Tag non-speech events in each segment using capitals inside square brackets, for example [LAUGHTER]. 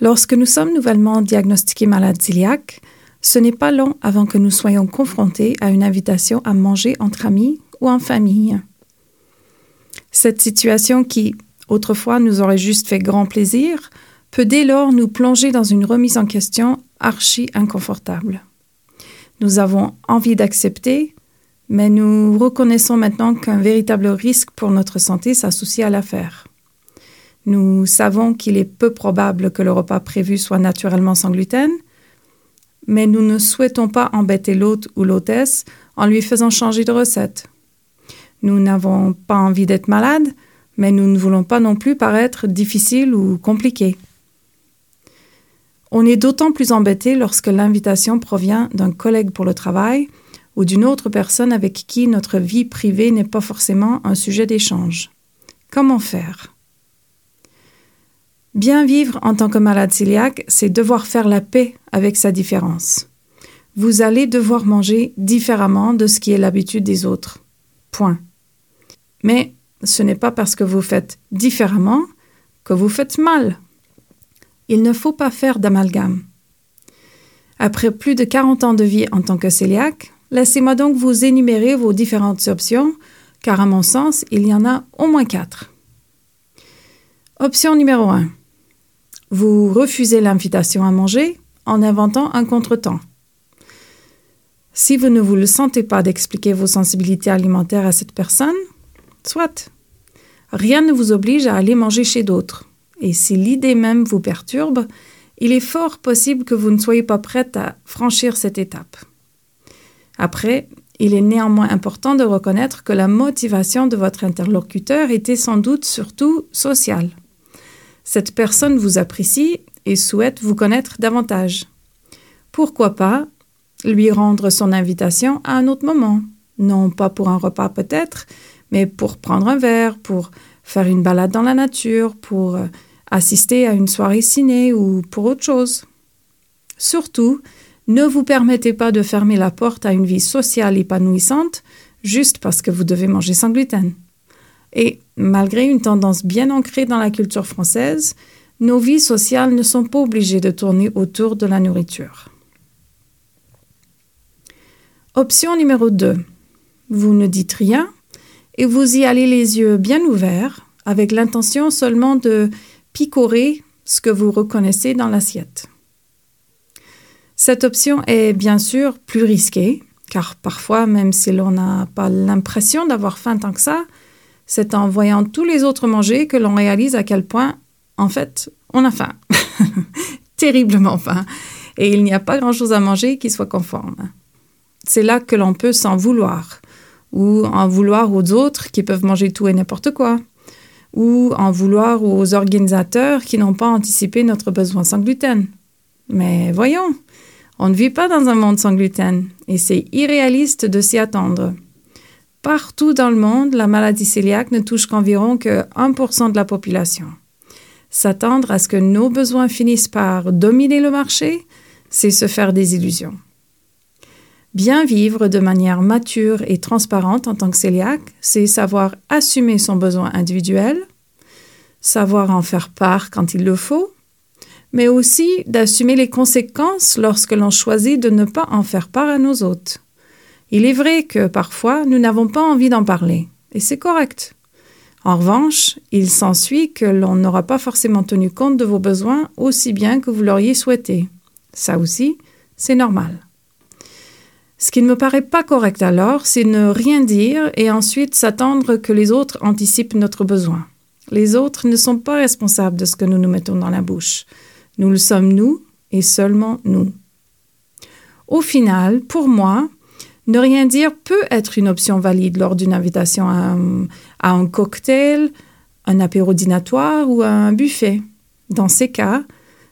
Lorsque nous sommes nouvellement diagnostiqués malades cœliaques, ce n'est pas long avant que nous soyons confrontés à une invitation à manger entre amis ou en famille. Cette situation qui, autrefois, nous aurait juste fait grand plaisir, peut dès lors nous plonger dans une remise en question archi inconfortable. Nous avons envie d'accepter, mais nous reconnaissons maintenant qu'un véritable risque pour notre santé s'associe à l'affaire. Nous savons qu'il est peu probable que le repas prévu soit naturellement sans gluten, mais nous ne souhaitons pas embêter l'hôte ou l'hôtesse en lui faisant changer de recette. Nous n'avons pas envie d'être malades, mais nous ne voulons pas non plus paraître difficiles ou compliqués. On est d'autant plus embêté lorsque l'invitation provient d'un collègue pour le travail ou d'une autre personne avec qui notre vie privée n'est pas forcément un sujet d'échange. Comment faire? Bien vivre en tant que malade cœliaque, c'est devoir faire la paix avec sa différence. Vous allez devoir manger différemment de ce qui est l'habitude des autres. Point. Mais ce n'est pas parce que vous faites différemment que vous faites mal. Il ne faut pas faire d'amalgame. Après plus de 40 ans de vie en tant que cœliaque, laissez-moi donc vous énumérer vos différentes options, car à mon sens, il y en a au moins quatre. Option numéro 1. Vous refusez l'invitation à manger en inventant un contretemps. Si vous ne vous le sentez pas d'expliquer vos sensibilités alimentaires à cette personne, soit. Rien ne vous oblige à aller manger chez d'autres. Et si l'idée même vous perturbe, il est fort possible que vous ne soyez pas prête à franchir cette étape. Après, il est néanmoins important de reconnaître que la motivation de votre interlocuteur était sans doute surtout sociale. Cette personne vous apprécie et souhaite vous connaître davantage. Pourquoi pas lui rendre son invitation à un autre moment? Non pas pour un repas peut-être, mais pour prendre un verre, pour faire une balade dans la nature, pour euh, assister à une soirée ciné ou pour autre chose. Surtout, ne vous permettez pas de fermer la porte à une vie sociale épanouissante juste parce que vous devez manger sans gluten. Et malgré une tendance bien ancrée dans la culture française, nos vies sociales ne sont pas obligées de tourner autour de la nourriture. Option numéro 2. Vous ne dites rien et vous y allez les yeux bien ouverts avec l'intention seulement de picorer ce que vous reconnaissez dans l'assiette. Cette option est bien sûr plus risquée, car parfois, même si l'on n'a pas l'impression d'avoir faim tant que ça, c'est en voyant tous les autres manger que l'on réalise à quel point, en fait, on a faim. [LAUGHS] Terriblement faim. Et il n'y a pas grand-chose à manger qui soit conforme. C'est là que l'on peut s'en vouloir, ou en vouloir aux autres qui peuvent manger tout et n'importe quoi, ou en vouloir aux organisateurs qui n'ont pas anticipé notre besoin sans gluten. Mais voyons, on ne vit pas dans un monde sans gluten, et c'est irréaliste de s'y attendre. Partout dans le monde, la maladie cœliaque ne touche qu'environ que 1% de la population. S'attendre à ce que nos besoins finissent par dominer le marché, c'est se faire des illusions. Bien vivre de manière mature et transparente en tant que cœliaque, c'est savoir assumer son besoin individuel, savoir en faire part quand il le faut, mais aussi d'assumer les conséquences lorsque l'on choisit de ne pas en faire part à nos hôtes. Il est vrai que parfois, nous n'avons pas envie d'en parler, et c'est correct. En revanche, il s'ensuit que l'on n'aura pas forcément tenu compte de vos besoins aussi bien que vous l'auriez souhaité. Ça aussi, c'est normal. Ce qui ne me paraît pas correct alors, c'est ne rien dire et ensuite s'attendre que les autres anticipent notre besoin. Les autres ne sont pas responsables de ce que nous nous mettons dans la bouche. Nous le sommes nous et seulement nous. Au final, pour moi, ne rien dire peut être une option valide lors d'une invitation à un, cocktail, un apéro dînatoire ou à un buffet. Dans ces cas,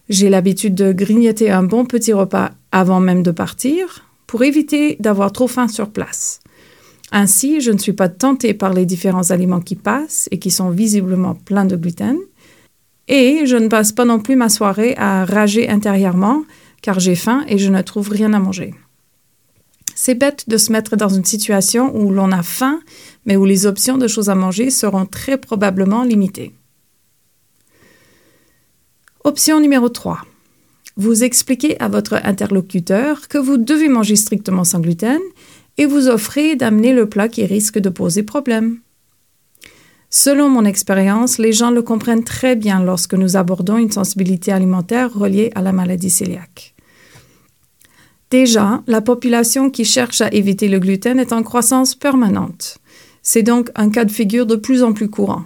j'ai l'habitude de grignoter un bon petit repas avant même de partir pour éviter d'avoir trop faim sur place. Ainsi, je ne suis pas tentée par les différents aliments qui passent et qui sont visiblement pleins de gluten. Et je ne passe pas non plus ma soirée à rager intérieurement car j'ai faim et je ne trouve rien à manger. C'est bête de se mettre dans une situation où l'on a faim, mais où les options de choses à manger seront très probablement limitées. Option numéro 3. Vous expliquez à votre interlocuteur que vous devez manger strictement sans gluten et vous offrez d'amener le plat qui risque de poser problème. Selon mon expérience, les gens le comprennent très bien lorsque nous abordons une sensibilité alimentaire reliée à la maladie cœliaque. Déjà, la population qui cherche à éviter le gluten est en croissance permanente. C'est donc un cas de figure de plus en plus courant.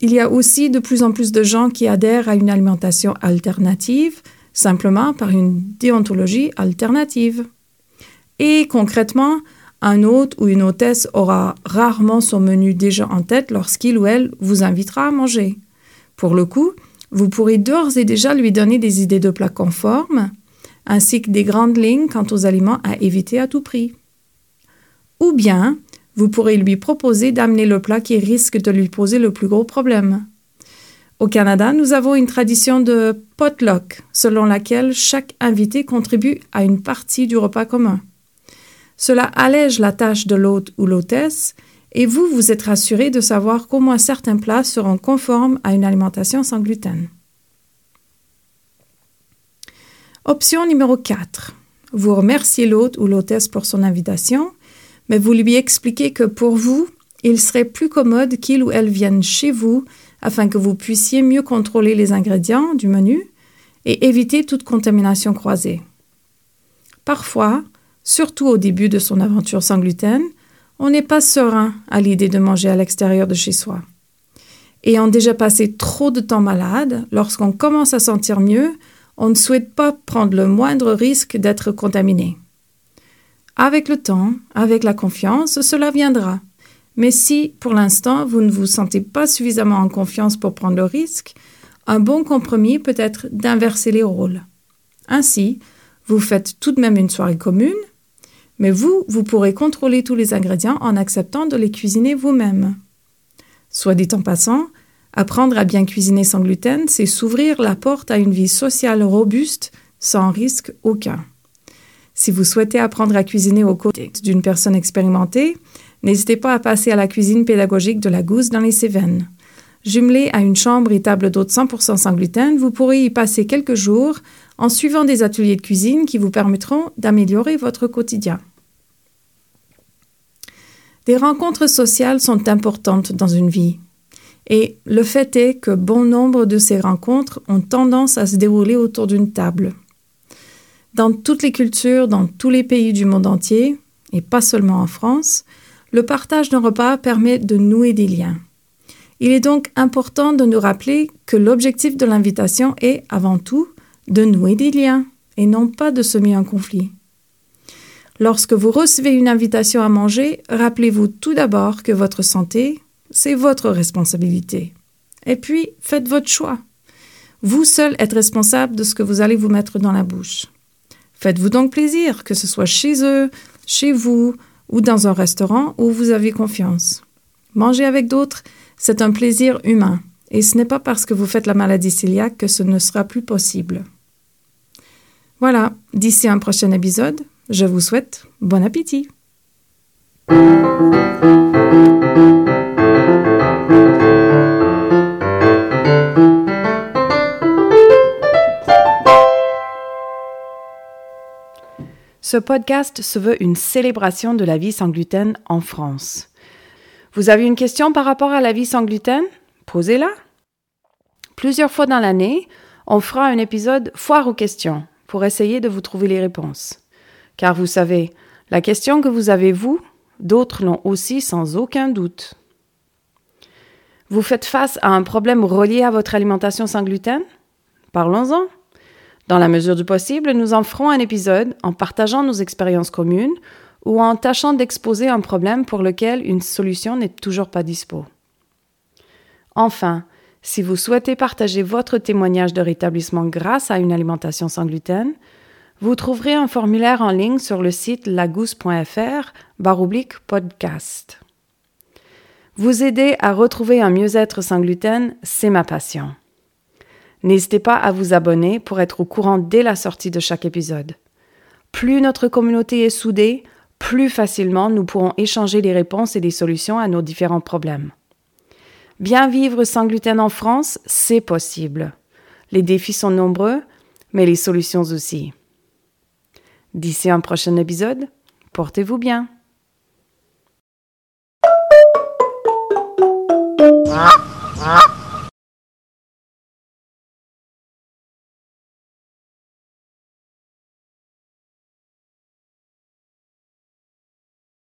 Il y a aussi de plus en plus de gens qui adhèrent à une alimentation alternative, simplement par une déontologie alternative. Et concrètement, un hôte ou une hôtesse aura rarement son menu déjà en tête lorsqu'il ou elle vous invitera à manger. Pour le coup, vous pourrez d'ores et déjà lui donner des idées de plats conformes, ainsi que des grandes lignes quant aux aliments à éviter à tout prix. Ou bien, vous pourrez lui proposer d'amener le plat qui risque de lui poser le plus gros problème. Au Canada, nous avons une tradition de potluck, selon laquelle chaque invité contribue à une partie du repas commun. Cela allège la tâche de l'hôte ou l'hôtesse et vous, vous êtes rassuré de savoir qu'au moins certains plats seront conformes à une alimentation sans gluten. Option numéro 4. Vous remerciez l'hôte ou l'hôtesse pour son invitation, mais vous lui expliquez que pour vous, il serait plus commode qu'il ou elle vienne chez vous afin que vous puissiez mieux contrôler les ingrédients du menu et éviter toute contamination croisée. Parfois, surtout au début de son aventure sans gluten, on n'est pas serein à l'idée de manger à l'extérieur de chez soi. Ayant déjà passé trop de temps malade, lorsqu'on commence à sentir mieux, on ne souhaite pas prendre le moindre risque d'être contaminé. Avec le temps, avec la confiance, cela viendra. Mais si, pour l'instant, vous ne vous sentez pas suffisamment en confiance pour prendre le risque, un bon compromis peut être d'inverser les rôles. Ainsi, vous faites tout de même une soirée commune, mais vous, vous pourrez contrôler tous les ingrédients en acceptant de les cuisiner vous-même. Soit dit en passant, Apprendre à bien cuisiner sans gluten, c'est s'ouvrir la porte à une vie sociale robuste sans risque aucun. Si vous souhaitez apprendre à cuisiner aux côtés d'une personne expérimentée, n'hésitez pas à passer à la cuisine pédagogique de la Gousse dans les Cévennes. Jumelé à une chambre et table d'hôte 100% sans gluten, vous pourrez y passer quelques jours en suivant des ateliers de cuisine qui vous permettront d'améliorer votre quotidien. Des rencontres sociales sont importantes dans une vie. Et le fait est que bon nombre de ces rencontres ont tendance à se dérouler autour d'une table. Dans toutes les cultures, dans tous les pays du monde entier, et pas seulement en France, le partage d'un repas permet de nouer des liens. Il est donc important de nous rappeler que l'objectif de l'invitation est, avant tout, de nouer des liens et non pas de semer un conflit. Lorsque vous recevez une invitation à manger, rappelez-vous tout d'abord que votre santé, c'est votre responsabilité. Et puis, faites votre choix. Vous seul êtes responsable de ce que vous allez vous mettre dans la bouche. Faites-vous donc plaisir, que ce soit chez eux, chez vous ou dans un restaurant où vous avez confiance. Manger avec d'autres, c'est un plaisir humain, et ce n'est pas parce que vous faites la maladie cœliaque que ce ne sera plus possible. Voilà, d'ici un prochain épisode, je vous souhaite bon appétit. Ce podcast se veut une célébration de la vie sans gluten en France. Vous avez une question par rapport à la vie sans gluten? Posez-la. Plusieurs fois dans l'année, on fera un épisode foire aux questions pour essayer de vous trouver les réponses. Car vous savez, la question que vous avez vous, d'autres l'ont aussi sans aucun doute. Vous faites face à un problème relié à votre alimentation sans gluten? Parlons-en. Dans la mesure du possible, nous en ferons un épisode en partageant nos expériences communes ou en tâchant d'exposer un problème pour lequel une solution n'est toujours pas dispo. Enfin, si vous souhaitez partager votre témoignage de rétablissement grâce à une alimentation sans gluten, vous trouverez un formulaire en ligne sur le site lagousse.fr baroblique podcast. Vous aider à retrouver un mieux-être sans gluten, c'est ma passion. N'hésitez pas à vous abonner pour être au courant dès la sortie de chaque épisode. Plus notre communauté est soudée, plus facilement nous pourrons échanger des réponses et des solutions à nos différents problèmes. Bien vivre sans gluten en France, c'est possible. Les défis sont nombreux, mais les solutions aussi. D'ici un prochain épisode, portez-vous bien. Ah